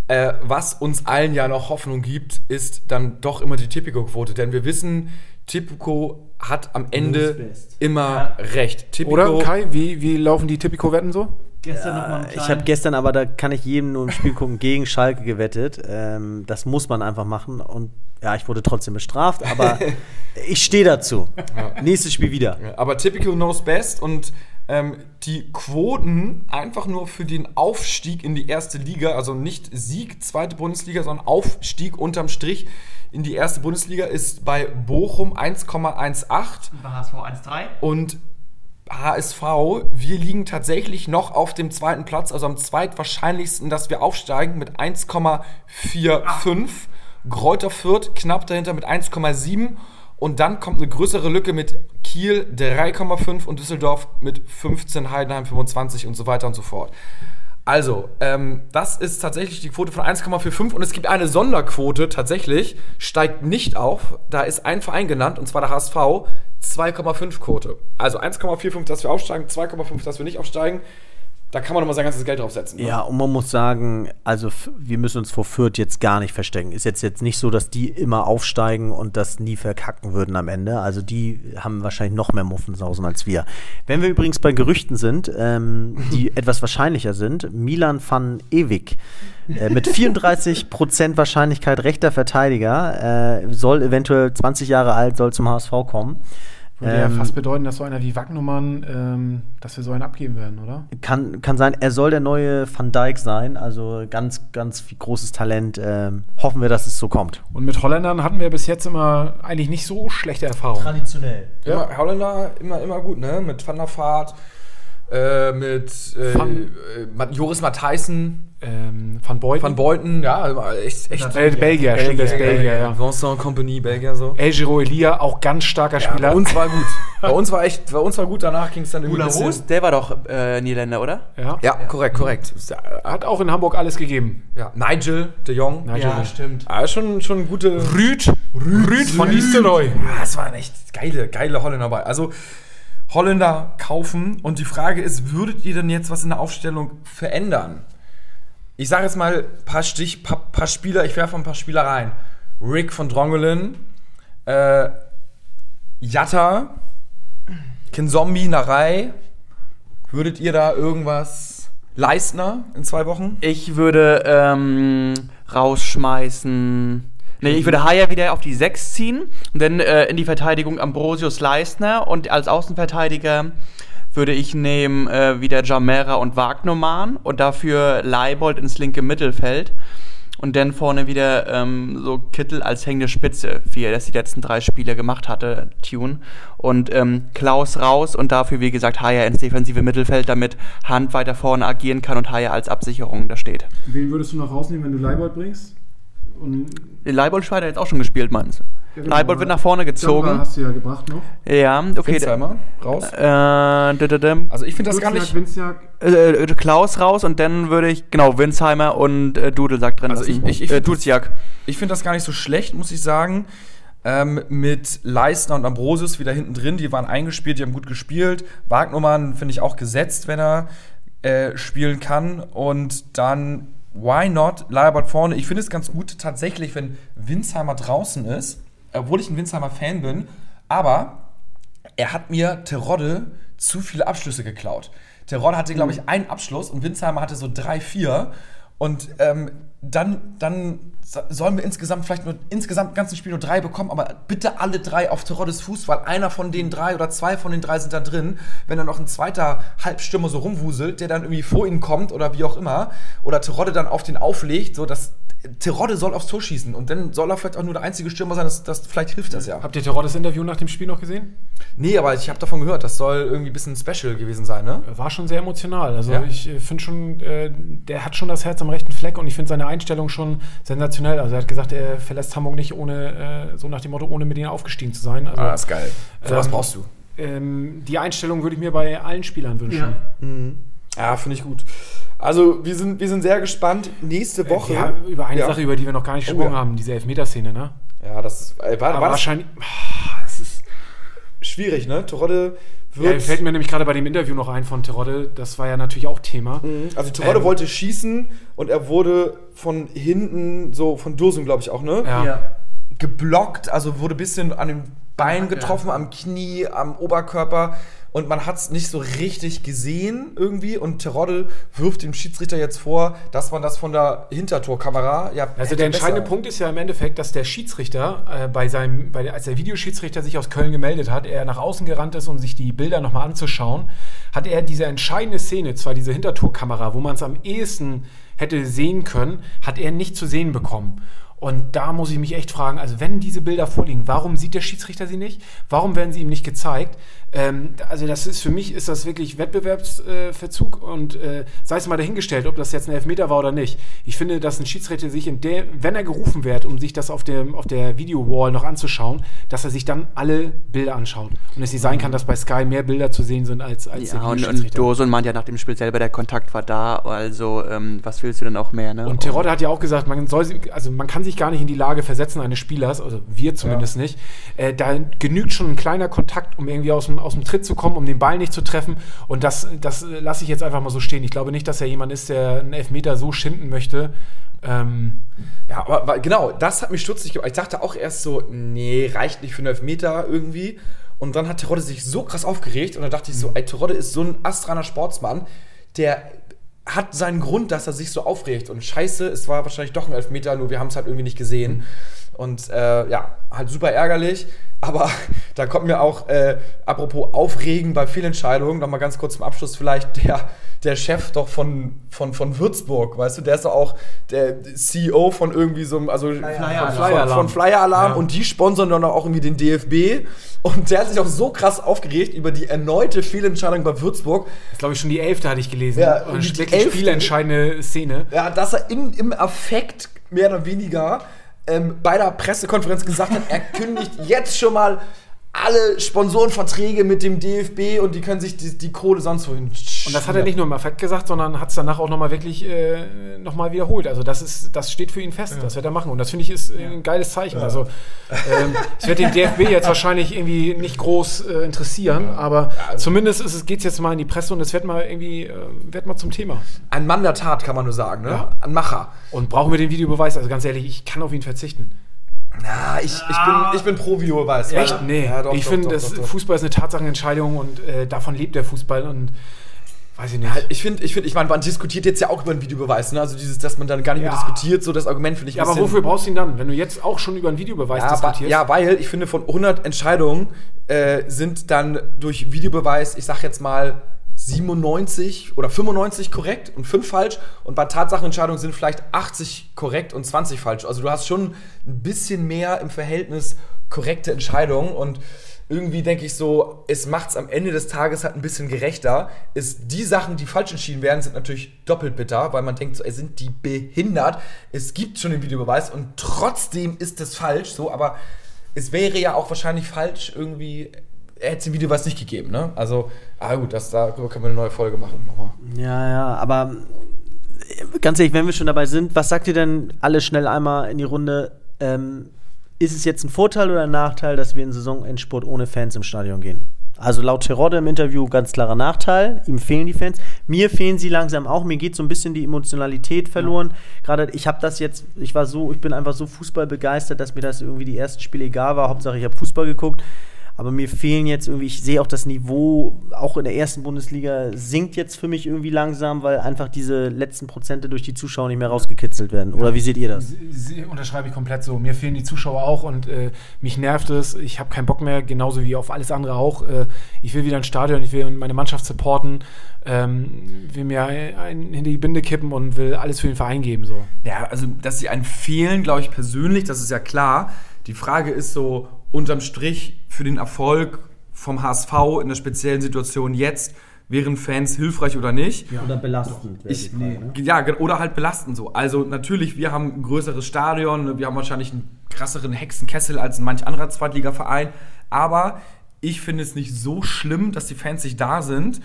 äh, was uns allen ja noch Hoffnung gibt, ist dann doch immer die Tipico-Quote. Denn wir wissen, Tipico hat am Ende immer recht. Tipico, Oder, Kai, wie, wie laufen die Tipico-Wetten so? Gestern noch mal Ich habe gestern, aber da kann ich jedem nur im Spiel gucken, <laughs> gegen Schalke gewettet. Ähm, das muss man einfach machen. Und ja, ich wurde trotzdem bestraft, aber <laughs> ich stehe dazu. Nächstes Spiel wieder. Aber Tipico knows best und ähm, die Quoten einfach nur für den Aufstieg in die erste Liga, also nicht Sieg, zweite Bundesliga, sondern Aufstieg unterm Strich in die erste Bundesliga ist bei Bochum 1,18 bei HSV 1-3. und HSV, wir liegen tatsächlich noch auf dem zweiten Platz, also am zweitwahrscheinlichsten, dass wir aufsteigen mit 1,45. Gräuter Fürth knapp dahinter mit 1,7. Und dann kommt eine größere Lücke mit Kiel 3,5 und Düsseldorf mit 15, Heidenheim 25 und so weiter und so fort. Also, ähm, das ist tatsächlich die Quote von 1,45 und es gibt eine Sonderquote tatsächlich, steigt nicht auf. Da ist ein Verein genannt und zwar der HSV, 2,5 Quote. Also 1,45, dass wir aufsteigen, 2,5, dass wir nicht aufsteigen. Da kann man nochmal sein ganzes Geld draufsetzen. Ne? Ja, und man muss sagen, also wir müssen uns vor Fürth jetzt gar nicht verstecken. Ist jetzt, jetzt nicht so, dass die immer aufsteigen und das nie verkacken würden am Ende. Also die haben wahrscheinlich noch mehr Muffensausen als wir. Wenn wir übrigens bei Gerüchten sind, ähm, die <laughs> etwas wahrscheinlicher sind, Milan van Ewig äh, mit 34% Wahrscheinlichkeit rechter Verteidiger, äh, soll eventuell 20 Jahre alt, soll zum HSV kommen. Würde ja Ähm, fast bedeuten, dass so einer wie Wagnumann, ähm, dass wir so einen abgeben werden, oder? Kann, kann sein, er soll der neue Van Dijk sein, also ganz, ganz großes Talent. Ähm, hoffen wir, dass es so kommt. Und mit Holländern hatten wir bis jetzt immer eigentlich nicht so schlechte Erfahrungen. Traditionell. Immer, Holländer immer, immer gut, ne? Mit Van der Vaart, äh, mit äh, äh, Joris Matthijssen, Ähm, Van Beuten. Van Beuten, ja, echt, echt. Bel Belgier, stimmt, der ist Belgier, ja. Vincent Compagnie, Belgier so. El Giro Elia, auch ganz starker Ja, Spieler. bei uns war gut. bei uns war echt, bei uns war gut, danach ging es dann irgendwie. Roos, der war doch äh, Niederländer, oder? ja. Ja, korrekt, korrekt. Ja, Hat auch in Hamburg alles gegeben. ja. Nigel de Jong. Nigel de- stimmt. Ah, schon, schon gute. Rüd. Rüd von Nistelrooy. Ja, es waren echt geile, geile Holländer dabei. Also Holländer kaufen und die Frage ist, würdet ihr denn jetzt was in der Aufstellung verändern? Ich sage jetzt mal ein paar Stich, paar, paar Spieler, ich werfe ein paar Spieler rein. Rick von Drongelen, äh, Jatta, Kinzombie, Narei. Würdet ihr da irgendwas Leistner in zwei Wochen? Ich würde ähm, rausschmeißen. Nee, ich würde Haya wieder auf die 6 ziehen und dann äh, in die Verteidigung Ambrosius Leistner und als Außenverteidiger würde ich nehmen äh, wieder Jamera und Wagnermann und dafür Leibold ins linke Mittelfeld und dann vorne wieder ähm, so Kittel als hängende Spitze, wie er das die letzten drei Spiele gemacht hatte, Tune. Und ähm, Klaus raus und dafür, wie gesagt, Haya ins defensive Mittelfeld, damit Hand weiter vorne agieren kann und Haya als Absicherung da steht. Wen würdest du noch rausnehmen, wenn du Leibold bringst? Und Leibold hat jetzt auch schon gespielt, meinst du? Leibold wird nach vorne gezogen. hast du ja gebracht noch. Ja, okay. Finsheimer raus. Äh, dödödöm. Also ich finde das gar nicht. Winziak. Äh, äh, Klaus raus und dann würde ich, genau, Winsheimer und äh, Dudelsack drin Also lassen. ich- ich- ich äh, find- Duziak. Ich finde das gar nicht so schlecht, muss ich sagen. Ähm, mit Leistner und Ambrosius wieder hinten drin, die waren eingespielt, die haben gut gespielt. Wagnermann finde ich auch gesetzt, wenn er äh, spielen kann. Und dann, why not? Leirbert vorne. Ich finde es ganz gut tatsächlich, wenn Winsheimer draußen ist, obwohl ich ein Winsheimer Fan bin. Aber er hat mir Terodde zu viele Abschlüsse geklaut. Terodde hatte, glaube ich, einen Abschluss und Winsheimer hatte so drei, vier. Und ähm, dann, dann so- sollen wir insgesamt vielleicht nur insgesamt im ganzen Spiel nur drei bekommen, aber bitte alle drei auf Teroddes Fuß, weil einer von den drei oder zwei von den drei sind da drin. Wenn dann noch ein zweiter Halbstürmer so rumwuselt, der dann irgendwie vor ihn kommt oder wie auch immer, oder Terodde dann auf den auflegt, so dass Terodde soll aufs Tor schießen und dann soll er vielleicht auch nur der einzige Stürmer sein, das, das, vielleicht hilft das ja. Habt ihr Teroddes Interview nach dem Spiel noch gesehen? Nee, aber ich habe davon gehört, das soll irgendwie ein bisschen special gewesen sein, ne? War schon sehr emotional. Also Ja. ich äh, finde schon, äh, der hat schon das Herz am rechten Fleck und ich finde seine Einstellung schon sensationell. Also er hat gesagt, er verlässt Hamburg nicht ohne, äh, so nach dem Motto, ohne mit ihnen aufgestiegen zu sein. Also, Ah, ist geil. So was Ähm, brauchst du. ähm, die Einstellung würde ich mir bei allen Spielern wünschen. Ja, finde ich gut. Also, wir sind, wir sind sehr gespannt. Nächste Woche. Ja, über eine Ja. Sache, über die wir noch gar nicht Oh, gesprochen ja. haben, diese Elfmeterszene, ne? Ja, das äh, war, war das wahrscheinlich. Ah, es ist, schwierig, ne? Terodde ja, wird. fällt mir nämlich gerade bei dem Interview noch ein von Terodde, das war ja natürlich auch Thema. also, Terodde Ähm, wollte schießen und er wurde von hinten, so von Dursum, glaube ich auch, ne? Ja. geblockt, also wurde ein bisschen an den Beinen getroffen, am Knie, am Oberkörper. Und man hat es nicht so richtig gesehen irgendwie. Und Terodde wirft dem Schiedsrichter jetzt vor, dass man das von der Hintertorkamera. Ja, Also der entscheidende besser- Punkt ist ja im Endeffekt, dass der Schiedsrichter äh, bei seinem, bei als der Videoschiedsrichter sich aus Köln gemeldet hat, er nach außen gerannt ist, um sich die Bilder nochmal anzuschauen, hat er diese entscheidende Szene, zwar diese Hintertorkamera, wo man es am ehesten hätte sehen können, hat er nicht zu sehen bekommen. Und da muss ich mich echt fragen, also wenn diese Bilder vorliegen, warum sieht der Schiedsrichter sie nicht? Warum werden sie ihm nicht gezeigt? Ähm, also das ist für mich ist das wirklich Wettbewerbsverzug und äh, sei es mal dahingestellt, ob das jetzt ein Elfmeter war oder nicht. Ich finde, dass ein Schiedsrichter sich in der, wenn er gerufen wird, um sich das auf dem auf der Video-Wall noch anzuschauen, dass er sich dann alle Bilder anschaut und es nicht sein kann, dass bei Sky mehr Bilder zu sehen sind als als Ja, und, und. Dosun meint ja nach dem Spiel selber, der Kontakt war da, also ähm, was willst du denn auch mehr, ne? Und Terodde hat ja auch gesagt, man soll also man kann sich gar nicht in die Lage versetzen eines Spielers, also wir zumindest nicht. Äh, da genügt schon ein kleiner Kontakt, um irgendwie aus dem, aus dem Tritt zu kommen, um den Ball nicht zu treffen. Und das, das lasse ich jetzt einfach mal so stehen. Ich glaube nicht, dass er jemand ist, der einen Elfmeter so schinden möchte. Ähm, Ja, aber genau, das hat mich stutzig gemacht. Ich dachte auch erst so, nee, reicht nicht für einen Elfmeter irgendwie. Und dann hat Terodde sich so krass aufgeregt und dann dachte ich so, ey, Terodde ist so ein astraner Sportsmann, der hat seinen Grund, dass er sich so aufregt. Und scheiße, es war wahrscheinlich doch ein Elfmeter, nur wir haben es halt irgendwie nicht gesehen. Und äh, ja, halt super ärgerlich. Aber <laughs> da kommt mir auch, äh, apropos Aufregen bei Fehlentscheidungen, nochmal ganz kurz zum Abschluss vielleicht <laughs> der, der Chef doch von, von, von Würzburg, weißt du, der ist doch auch der CEO von irgendwie so einem, also Flyer-Alarm. von, von Flyer Alarm Ja. und die sponsern dann auch irgendwie den DFB. Und der hat sich auch so krass aufgeregt über die erneute Fehlentscheidung bei Würzburg, ist, glaube ich, schon die elfte hatte ich gelesen. Ja, und die wirklich elfte- spielentscheidende Szene. ja, dass er in, im Affekt mehr oder weniger ähm, bei der Pressekonferenz gesagt hat, er kündigt jetzt schon mal alle Sponsorenverträge mit dem DFB und die können sich die, die Kohle sonst wohin. Und das hat er nicht nur im Affekt gesagt, sondern hat es danach auch nochmal wirklich äh, nochmal wiederholt. Also das ist, das steht für ihn fest, das wird er machen. Und das finde ich ist äh, ein geiles Zeichen. Also ähm, es wird den DFB jetzt wahrscheinlich irgendwie nicht groß äh, interessieren, aber zumindest ist es, geht es jetzt mal in die Presse und es wird mal irgendwie, äh, wird mal zum Thema. Ein Mann der Tat, kann man nur sagen, ne? Ja. Ein Macher. Und brauchen wir den Videobeweis? Also ganz ehrlich, ich kann auf ihn verzichten. Ja, ich, ich, bin, ich bin pro Videobeweis. Echt? Ja, Nee. Ja, doch, ich finde. Fußball ist eine Tatsachenentscheidung und äh, davon lebt der Fußball und weiß ich nicht. Ja, ich finde, ich, find, ich meine, man diskutiert jetzt ja auch über einen Videobeweis, ne? Also dieses, dass man dann gar nicht mehr Ja. diskutiert, so das Argument finde ich ja, aber wofür brauchst du ihn dann? Wenn du jetzt auch schon über einen Videobeweis Ja, diskutierst? ja, weil ich finde, von 100 Entscheidungen äh, sind dann durch Videobeweis, ich sag jetzt mal 97 oder 95 korrekt und 5 falsch. Und bei Tatsachenentscheidungen sind vielleicht 80 korrekt und 20 falsch. Also du hast schon ein bisschen mehr im Verhältnis korrekte Entscheidungen. Und irgendwie denke ich so, es macht es am Ende des Tages halt ein bisschen gerechter. Ist die Sachen, die falsch entschieden werden, sind natürlich doppelt bitter, weil man denkt so, ey, sind die behindert? Es gibt schon den Videobeweis und trotzdem ist es falsch, so, aber es wäre ja auch wahrscheinlich falsch, irgendwie, er hätte es den Videobeweis nicht gegeben, ne? Also, ah gut, das, darüber können wir eine neue Folge machen nochmal. Ja, ja, aber äh, ganz ehrlich, wenn wir schon dabei sind, was sagt ihr denn alle schnell einmal in die Runde? Ähm, ist es jetzt ein Vorteil oder ein Nachteil, dass wir in Saisonendspurt ohne Fans im Stadion gehen? Also laut Terodde im Interview ganz klarer Nachteil. Ihm fehlen die Fans. Mir fehlen sie langsam auch. Mir geht so ein bisschen die Emotionalität verloren. Gerade ich habe das jetzt, ich war so, ich bin einfach so Fußball begeistert, dass mir das irgendwie die ersten Spiele egal war. Hauptsache ich habe Fußball geguckt. Aber mir fehlen jetzt irgendwie, ich sehe auch das Niveau, auch in der ersten Bundesliga sinkt jetzt für mich irgendwie langsam, weil einfach diese letzten Prozente durch die Zuschauer nicht mehr rausgekitzelt werden. Oder wie seht ihr das? Sie- unterschreibe ich komplett so. Mir fehlen die Zuschauer auch und äh, mich nervt es. Ich habe keinen Bock mehr, genauso wie auf alles andere auch. Äh, ich will wieder ins Stadion, ich will meine Mannschaft supporten, ähm, will mir einen hinter die Binde kippen und will alles für den Verein geben. So. Ja, also, dass sie einen fehlen, glaube ich persönlich, das ist ja klar. Die Frage ist so, unterm Strich für den Erfolg vom HSV in der speziellen Situation jetzt, wären Fans hilfreich oder nicht? Oder belastend? Ich, ja, ge- oder halt belastend so. Also natürlich, wir haben ein größeres Stadion, ne, wir haben wahrscheinlich einen krasseren Hexenkessel als manch anderer Zweitligaverein, aber ich finde es nicht so schlimm, dass die Fans nicht da sind,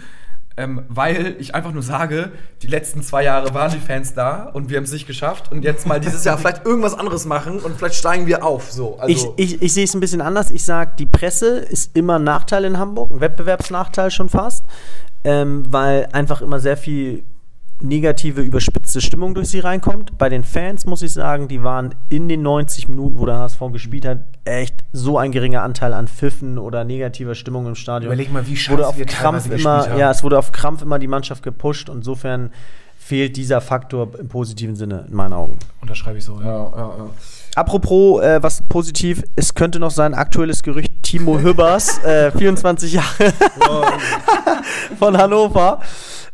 ähm, weil ich einfach nur sage, die letzten zwei Jahre waren die Fans da und wir haben es nicht geschafft und jetzt mal dieses Jahr vielleicht irgendwas anderes machen und vielleicht steigen wir auf. So, also, Ich, ich, ich sehe es ein bisschen anders. Ich sage, die Presse ist immer ein Nachteil in Hamburg, ein Wettbewerbsnachteil schon fast, ähm, weil einfach immer sehr viel negative, überspitzte Stimmung durch sie reinkommt. Bei den Fans muss ich sagen, die waren in den 90 Minuten, wo der HSV gespielt hat, echt so ein geringer Anteil an Pfiffen oder negativer Stimmung im Stadion. Überleg mal, wie wurde auf wir Krampf immer, ja, es wurde auf Krampf immer die Mannschaft gepusht und insofern fehlt dieser Faktor im positiven Sinne in meinen Augen. Unterschreibe ich so, ja. Ja, ja, ja. Apropos, äh, was positiv, es könnte noch sein, aktuelles Gerücht, Timo Hübbers, äh, <laughs> 24 Jahre von Hannover.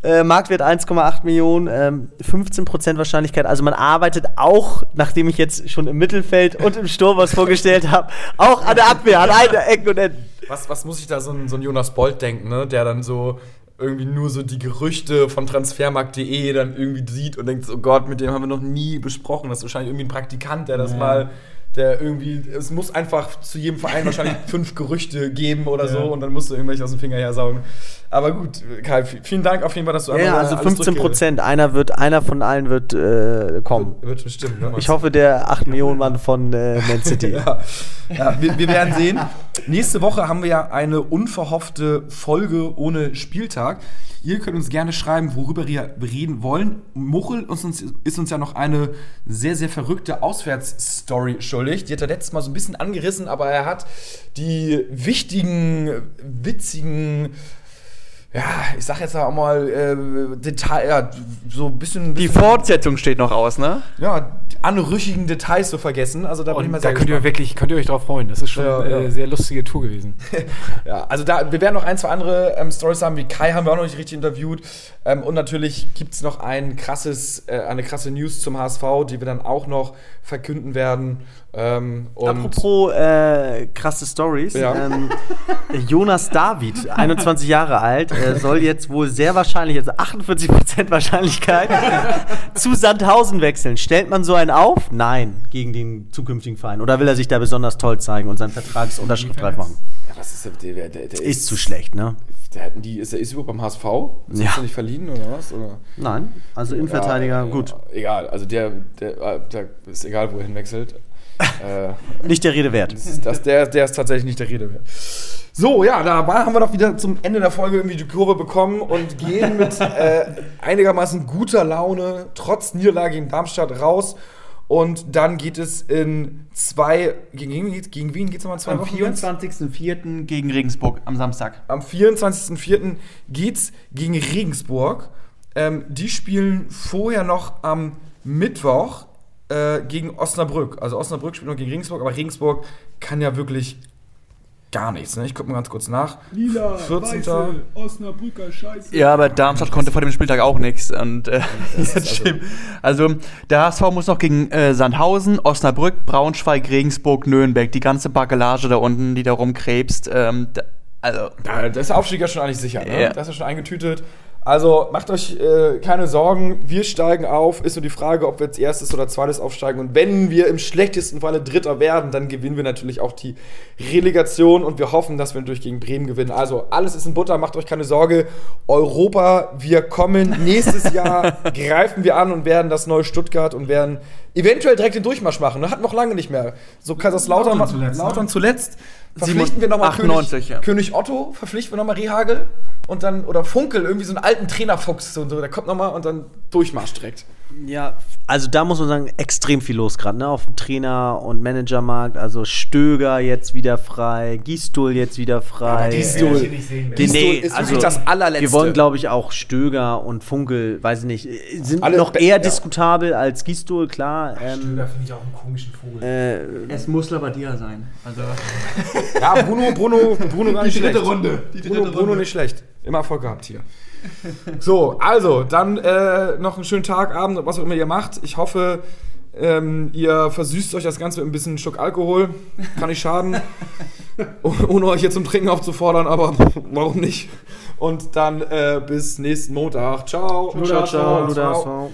Äh, Marktwert 1,8 Millionen, ähm, 15% Wahrscheinlichkeit. Also man arbeitet auch, nachdem ich jetzt schon im Mittelfeld und im Sturm was vorgestellt habe, auch an der Abwehr, an einer Ecken und Enden. Was, was muss ich da so ein, so ein Jonas Bolt denken, ne? der dann so irgendwie nur so die Gerüchte von transfermarkt.de dann irgendwie sieht und denkt, so, oh Gott, mit dem haben wir noch nie besprochen. Das ist wahrscheinlich irgendwie ein Praktikant, der das mal, der irgendwie, es muss einfach zu jedem Verein wahrscheinlich <laughs> fünf Gerüchte geben oder so und dann musst du irgendwelche aus dem Finger her saugen. Aber gut, Kai, vielen Dank auf jeden Fall, dass du Ja, einmal also alles 15 durchge- Prozent. Einer wird, einer von allen wird äh, kommen. Wird bestimmt, ne? Ich hoffe, der 8 Millionen Mann von äh, Man City. <laughs> Ja, ja wir, wir werden sehen. Nächste Woche haben wir ja eine unverhoffte Folge ohne Spieltag. Ihr könnt uns gerne schreiben, worüber wir reden wollen. Muchel ist uns, ist uns ja noch eine sehr, sehr verrückte Auswärtsstory schuldig. Die hat er letztes Mal so ein bisschen angerissen, aber er hat die wichtigen, witzigen, ja, ich sag jetzt auch mal, äh, Detail, ja, so ein bisschen. Die bisschen Fortsetzung steht noch aus, ne? ja, die anrüchigen Details so vergessen. Also da bin ich Und mal da sehr könnt ihr gespannt. wirklich, könnt ihr euch drauf freuen. Das ist schon Ja, eine ja. sehr lustige Tour gewesen. <laughs> Ja, also da, wir werden noch ein, zwei andere ähm, Stories haben, wie Kai haben wir auch noch nicht richtig interviewt. Ähm, und natürlich gibt es noch ein krasses, äh, eine krasse News zum HSV, die wir dann auch noch verkünden werden. Ähm, und Apropos äh, krasse Stories. Ja. Ähm, Jonas David, <laughs> 21 Jahre alt, äh, soll jetzt wohl sehr wahrscheinlich, also 48% Wahrscheinlichkeit, <laughs> zu Sandhausen wechseln. Stellt man so einen auf? Nein, gegen den zukünftigen Verein. Oder will er sich da besonders toll zeigen und seinen Vertragsunterschrift reif machen? ja, was ist der, der, der, der Ist zu schlecht, ne? Der, die, ist der ist überhaupt beim HSV? Ist Ja. nicht verliehen oder was? Oder? Nein, also Innenverteidiger, Ja, gut. Ja, egal, also der, der, äh, der ist egal, wo er hinwechselt. Äh, Nicht der Rede wert. Das der, der ist tatsächlich nicht der Rede wert. So, ja, da war, haben wir doch wieder zum Ende der Folge irgendwie die Kurve bekommen und gehen mit äh, einigermaßen guter Laune, trotz Niederlage gegen Darmstadt, raus. Und dann geht es in zwei. Gegen, wen geht's- gegen wen geht es nochmal in zwei Am Wochen? jetzt? 24.04. gegen Regensburg am Samstag. Am 24.04. geht's gegen Regensburg. Ähm, die spielen vorher noch am Mittwoch äh, gegen Osnabrück. Also Osnabrück spielt noch gegen Regensburg, aber Regensburg kann ja wirklich gar nichts. Ne? Ich gucke mal ganz kurz nach. Lila, 14. weiße, Osnabrücker Scheiße. Ja, aber Darmstadt konnte vor dem Spieltag auch nichts. Und äh, <laughs> stimmt. Also der HSV muss noch gegen äh, Sandhausen, Osnabrück, Braunschweig, Regensburg, Nürnberg, die ganze Bakelage da unten, die da rumkrebst. Ähm, da, also Ja, das ist der Aufstieg ja schon eigentlich sicher. Ne? Ja. Das ist ja schon eingetütet. Also macht euch äh, keine Sorgen, wir steigen auf. Ist nur die Frage, ob wir jetzt erstes oder zweites aufsteigen. Und wenn wir im schlechtesten Falle Dritter werden, dann gewinnen wir natürlich auch die Relegation und wir hoffen, dass wir durch gegen Bremen gewinnen. Also alles ist in Butter, macht euch keine Sorge. Europa, wir kommen. Nächstes Jahr <laughs> greifen wir an und werden das neue Stuttgart und werden eventuell direkt den Durchmarsch machen. Ne? Hat noch lange nicht mehr. So Kaiserslautern Lautern zuletzt, ne? Lautern zuletzt. Verpflichten wir nochmal 98, König, ja. König Otto, verpflichten wir nochmal Rehagel und dann, oder Funkel, irgendwie so einen alten Trainerfuchs, so, so, der kommt nochmal und dann Durchmarsch direkt. Ja, also da muss man sagen, extrem viel los gerade, ne? Auf dem Trainer- und Managermarkt. Also Stöger jetzt wieder frei, Gistol jetzt wieder frei. Sehen will. Nee, nee, ist also das allerletzte. Wir wollen, glaube ich, auch Stöger und Funkel, weiß ich nicht, sind Alle noch eher ja. diskutabel als Gistol, klar. Ähm, Stöger finde ich auch einen komischen Vogel. äh, es muss Labadia sein. Also Ja, Bruno, Bruno, Bruno <laughs> gar nicht dritte schlecht. Runde. Die dritte Bruno, Bruno Runde. nicht schlecht. Immer Erfolg gehabt hier. So, also, dann äh, noch einen schönen Tag, Abend, was auch immer ihr macht. Ich hoffe, ähm, ihr versüßt euch das Ganze mit ein bisschen Schluck Alkohol. Kann nicht schaden. <laughs> Oh- Ohne euch jetzt zum Trinken aufzufordern, aber warum nicht? Und dann äh, bis nächsten Montag. Ciao. ciao, ciao, Ciao. Luder, ciao.